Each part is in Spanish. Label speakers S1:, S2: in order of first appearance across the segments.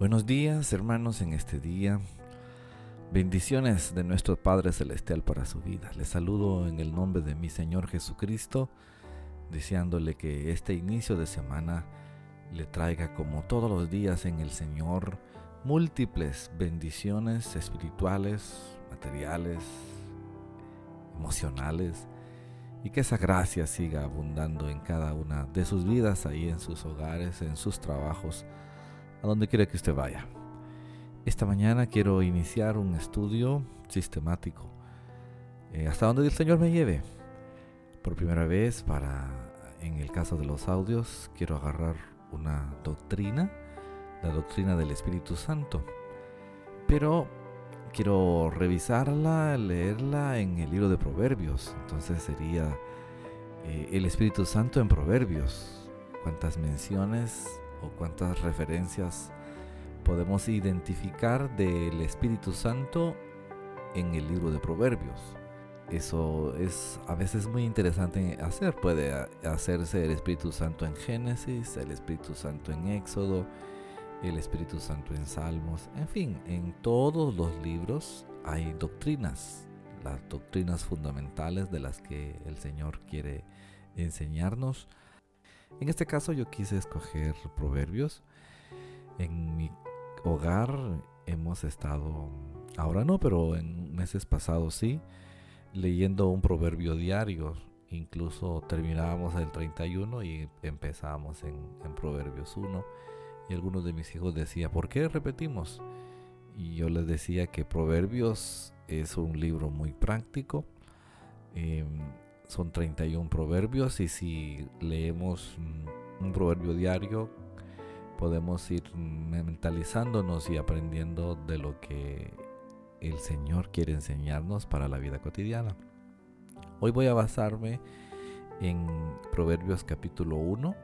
S1: Buenos días hermanos en este día. Bendiciones de nuestro Padre Celestial para su vida. Les saludo en el nombre de mi Señor Jesucristo, deseándole que este inicio de semana le traiga como todos los días en el Señor múltiples bendiciones espirituales, materiales, emocionales y que esa gracia siga abundando en cada una de sus vidas, ahí en sus hogares, en sus trabajos a donde quiera que usted vaya. Esta mañana quiero iniciar un estudio sistemático, eh, hasta donde el Señor me lleve. Por primera vez, para, en el caso de los audios, quiero agarrar una doctrina, la doctrina del Espíritu Santo. Pero quiero revisarla, leerla en el libro de Proverbios. Entonces sería eh, el Espíritu Santo en Proverbios. Cuántas menciones o cuántas referencias podemos identificar del Espíritu Santo en el libro de Proverbios. Eso es a veces muy interesante hacer. Puede hacerse el Espíritu Santo en Génesis, el Espíritu Santo en Éxodo, el Espíritu Santo en Salmos. En fin, en todos los libros hay doctrinas, las doctrinas fundamentales de las que el Señor quiere enseñarnos en este caso yo quise escoger proverbios. En mi hogar hemos estado, ahora no, pero en meses pasados sí, leyendo un proverbio diario. Incluso terminábamos el 31 y empezábamos en, Proverbios 1. Y algunos de mis hijos decían, ¿por qué repetimos? Y yo les decía que Proverbios es un libro muy práctico. Em, son 31 proverbios y si leemos un proverbio diario podemos ir mentalizándonos y aprendiendo de lo que el Señor quiere enseñarnos para la vida cotidiana. Hoy voy a basarme en Proverbios capítulo 1,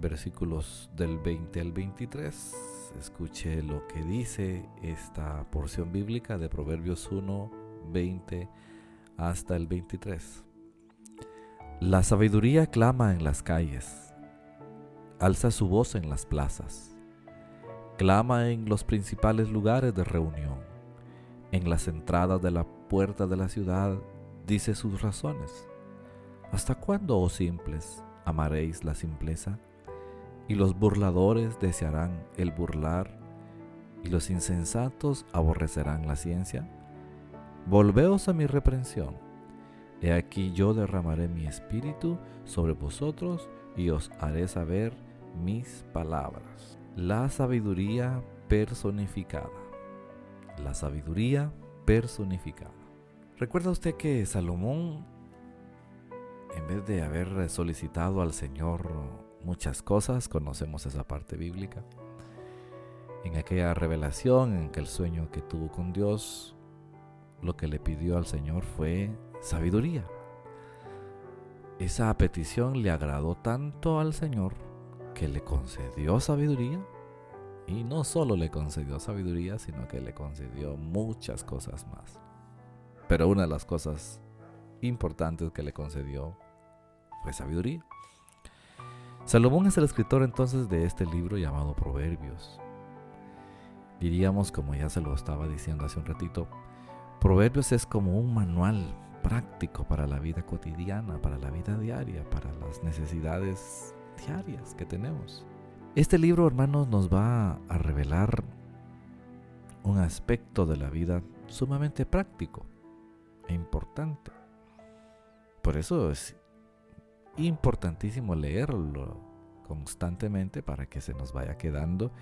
S1: versículos del 20 al 23. Escuche lo que dice esta porción bíblica de Proverbios 1, 20 hasta el 23. La sabiduría clama en las calles, alza su voz en las plazas, clama en los principales lugares de reunión, en las entradas de la puerta de la ciudad, dice sus razones. ¿Hasta cuándo, oh simples, amaréis la simpleza? Y los burladores desearán el burlar, y los insensatos aborrecerán la ciencia. Volveos a mi reprensión He aquí yo derramaré mi espíritu sobre vosotros y os haré saber mis palabras. La sabiduría personificada. La sabiduría personificada. ¿Recuerda usted que Salomón, en vez de haber solicitado al Señor muchas cosas, conocemos esa parte bíblica, en aquella revelación, en aquel sueño que tuvo con Dios, lo que le pidió al Señor fue sabiduría. Esa petición le agradó tanto al Señor que le concedió sabiduría. Y no solo le concedió sabiduría, sino que le concedió muchas cosas más. Pero una de las cosas importantes que le concedió fue sabiduría. Salomón es el escritor entonces de este libro llamado Proverbios. Diríamos, como ya se lo estaba diciendo hace un ratito, Proverbios es como un manual práctico para la vida cotidiana, para la vida diaria, para las necesidades diarias que tenemos. Este libro, hermanos, nos va a revelar un aspecto de la vida sumamente práctico e importante. Por eso es importantísimo leerlo constantemente para que se nos vaya quedando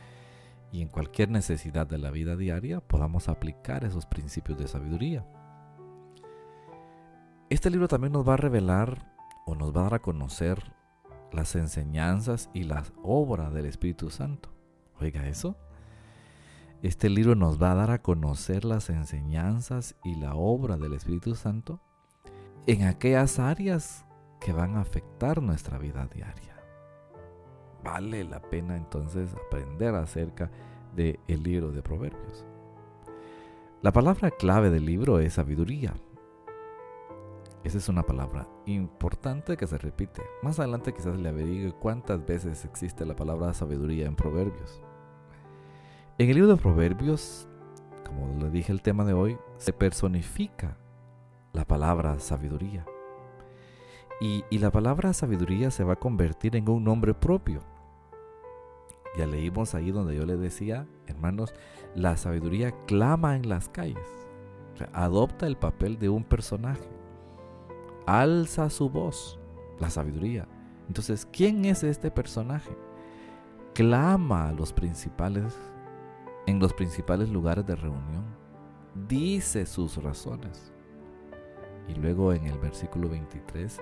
S1: y en cualquier necesidad de la vida diaria podamos aplicar esos principios de sabiduría. Este libro también nos va a revelar o nos va a dar a conocer las enseñanzas y las obras del Espíritu Santo. Oiga eso. Este libro nos va a dar a conocer las enseñanzas y la obra del Espíritu Santo en aquellas áreas que van a afectar nuestra vida diaria. Vale la pena entonces aprender acerca del libro de Proverbios. La palabra clave del libro es sabiduría. Esa es una palabra importante que se repite. Más adelante quizás le averigüe cuántas veces existe la palabra sabiduría en Proverbios. En el libro de Proverbios, como le dije el tema de hoy, se personifica la palabra sabiduría. Y, la palabra sabiduría se va a convertir en un nombre propio. Ya leímos ahí donde yo le decía, hermanos, la sabiduría clama en las calles. adopta el papel de un personaje. Alza su voz, la sabiduría. Entonces, ¿quién es este personaje? Clama a los principales en los principales lugares de reunión. Dice sus razones. Y luego en el versículo 23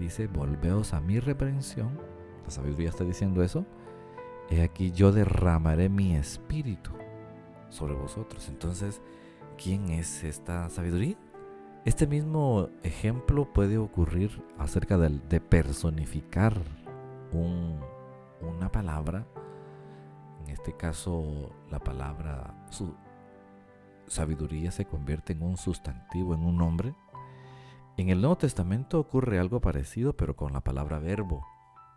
S1: dice, volveos a mi reprensión. La sabiduría está diciendo eso. He aquí yo derramaré mi espíritu sobre vosotros. Entonces, ¿quién es esta sabiduría? Este mismo ejemplo puede ocurrir acerca de, personificar una palabra. En este caso, la palabra su, sabiduría se convierte en un sustantivo, en un nombre. En el Nuevo Testamento ocurre algo parecido, pero con la palabra verbo.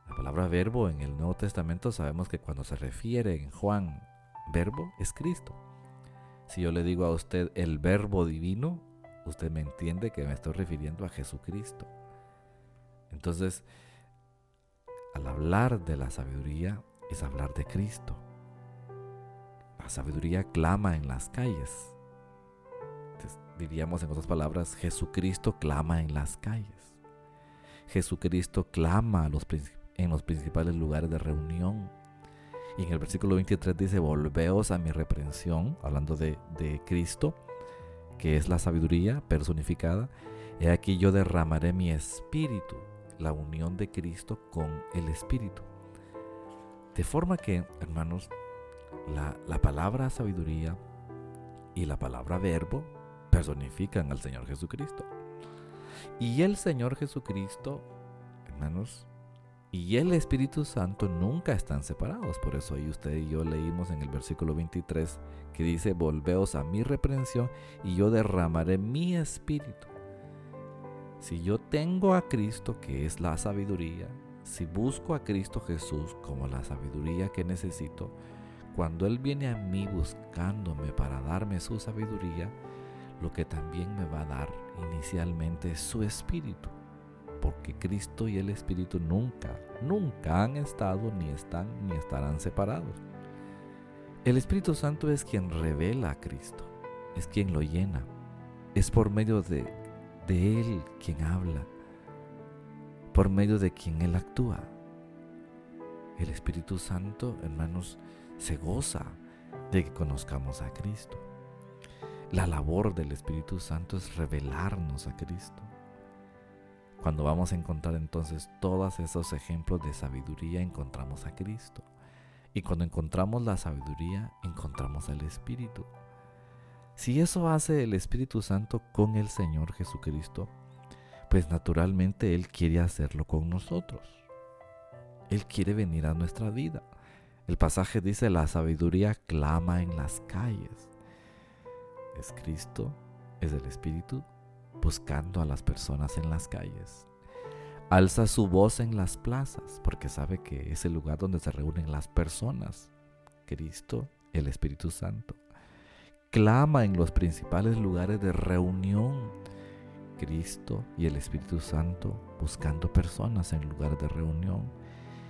S1: La palabra verbo en el Nuevo Testamento sabemos que cuando se refiere en Juan verbo es Cristo. Si yo le digo a usted el verbo divino, usted me entiende que me estoy refiriendo a Jesucristo. Entonces, al hablar de la sabiduría es hablar de Cristo. La sabiduría clama en las calles. diríamos en otras palabras, Jesucristo clama en las calles. Jesucristo clama en los principales lugares de reunión. Y en el versículo 23 dice, volveos a mi reprensión, hablando de Cristo, que es la sabiduría personificada. He aquí yo derramaré mi espíritu, la unión de Cristo con el espíritu. De forma que, hermanos, la, la palabra sabiduría y la palabra verbo personifican al Señor Jesucristo. Y el Señor Jesucristo, hermanos, y el Espíritu Santo nunca están separados. Por eso ahí usted y yo leímos en el versículo 23 que dice, volveos a mi reprensión y yo derramaré mi espíritu. Si yo tengo a Cristo, que es la sabiduría, si busco a Cristo Jesús como la sabiduría que necesito, cuando Él viene a mí buscándome para darme su sabiduría, lo que también me va a dar inicialmente es su espíritu porque Cristo y el Espíritu nunca, nunca han estado, ni están, ni estarán separados. El Espíritu Santo es quien revela a Cristo, es quien lo llena, es por medio de, de Él quien habla, por medio de quien Él actúa. El Espíritu Santo, hermanos, se goza de que conozcamos a Cristo. La labor del Espíritu Santo es revelarnos a Cristo. Cuando vamos a encontrar entonces todos esos ejemplos de sabiduría, encontramos a Cristo. Y cuando encontramos la sabiduría, encontramos al Espíritu. Si eso hace el Espíritu Santo con el Señor Jesucristo, pues naturalmente Él quiere hacerlo con nosotros. Él quiere venir a nuestra vida. El pasaje dice, la sabiduría clama en las calles. Es Cristo, es el Espíritu buscando a las personas en las calles. Alza su voz en las plazas porque sabe que es el lugar donde se reúnen las personas. Cristo, el Espíritu Santo. Clama en los principales lugares de reunión. Cristo y el Espíritu Santo buscando personas en lugares de reunión.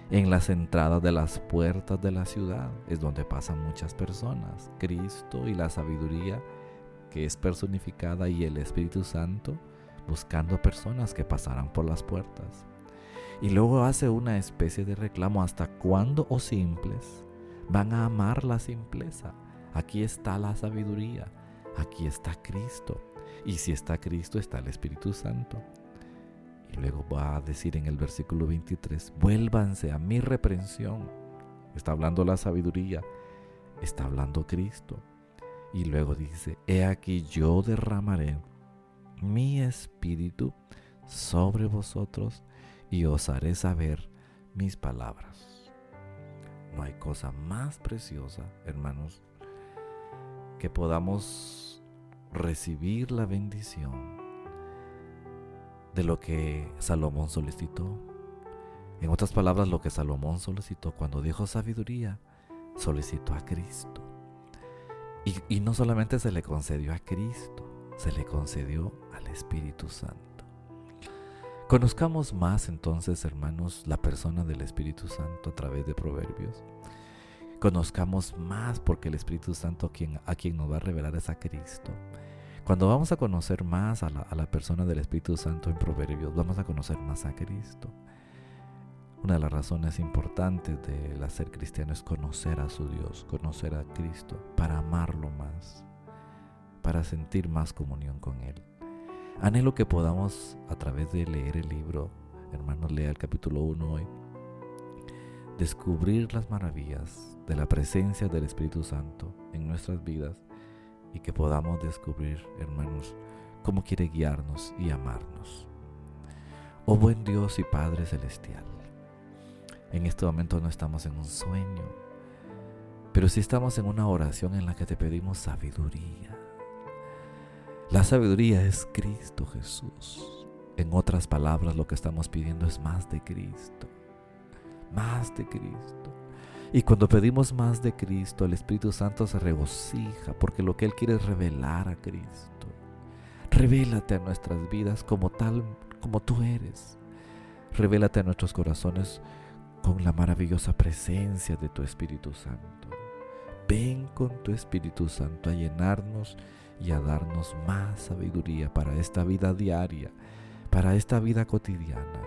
S1: En las entradas de las puertas de la ciudad es donde pasan muchas personas. Cristo y la sabiduría es personificada y el Espíritu Santo buscando personas que pasaran por las puertas. Y luego hace una especie de reclamo hasta cuándo, o oh simples, van a amar la simpleza. Aquí está la sabiduría, aquí está Cristo. Y si está Cristo, está el Espíritu Santo. Y luego va a decir en el versículo 23, vuélvanse a mi reprensión. Está hablando la sabiduría, está hablando Cristo. Y luego dice, he aquí yo derramaré mi espíritu sobre vosotros y os haré saber mis palabras. No hay cosa más preciosa, hermanos, que podamos recibir la bendición de lo que Salomón solicitó. En otras palabras, lo que Salomón solicitó cuando dijo sabiduría, solicitó a Cristo. Y, no solamente se le concedió a Cristo, se le concedió al Espíritu Santo. Conozcamos más entonces, hermanos, la persona del Espíritu Santo a través de Proverbios. Conozcamos más porque el Espíritu Santo a quien, a quien nos va a revelar es a Cristo. Cuando vamos a conocer más a la, a la persona del Espíritu Santo en Proverbios, vamos a conocer más a Cristo. Una de las razones importantes del ser cristiano es conocer a su Dios, conocer a Cristo, para amarlo más, para sentir más comunión con Él. Anhelo que podamos, a través de leer el libro, hermanos, lea el capítulo 1 hoy, descubrir las maravillas de la presencia del Espíritu Santo en nuestras vidas y que podamos descubrir, hermanos, cómo quiere guiarnos y amarnos. Oh buen Dios y Padre Celestial, en este momento no estamos en un sueño, pero sí estamos en una oración en la que te pedimos sabiduría. La sabiduría es Cristo Jesús. En otras palabras, lo que estamos pidiendo es más de Cristo. Más de Cristo. Y cuando pedimos más de Cristo, el Espíritu Santo se regocija porque lo que Él quiere es revelar a Cristo. Revélate a nuestras vidas como tal, como tú eres. Revélate a nuestros corazones con la maravillosa presencia de tu Espíritu Santo. Ven con tu Espíritu Santo a llenarnos y a darnos más sabiduría para esta vida diaria, para esta vida cotidiana.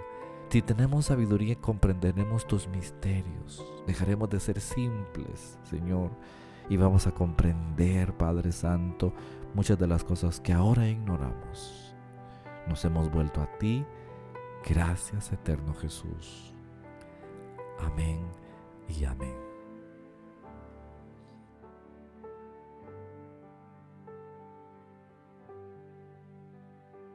S1: Si tenemos sabiduría comprenderemos tus misterios, dejaremos de ser simples, Señor, y vamos a comprender, Padre Santo, muchas de las cosas que ahora ignoramos. Nos hemos vuelto a ti. Gracias, eterno Jesús. Amén y amén.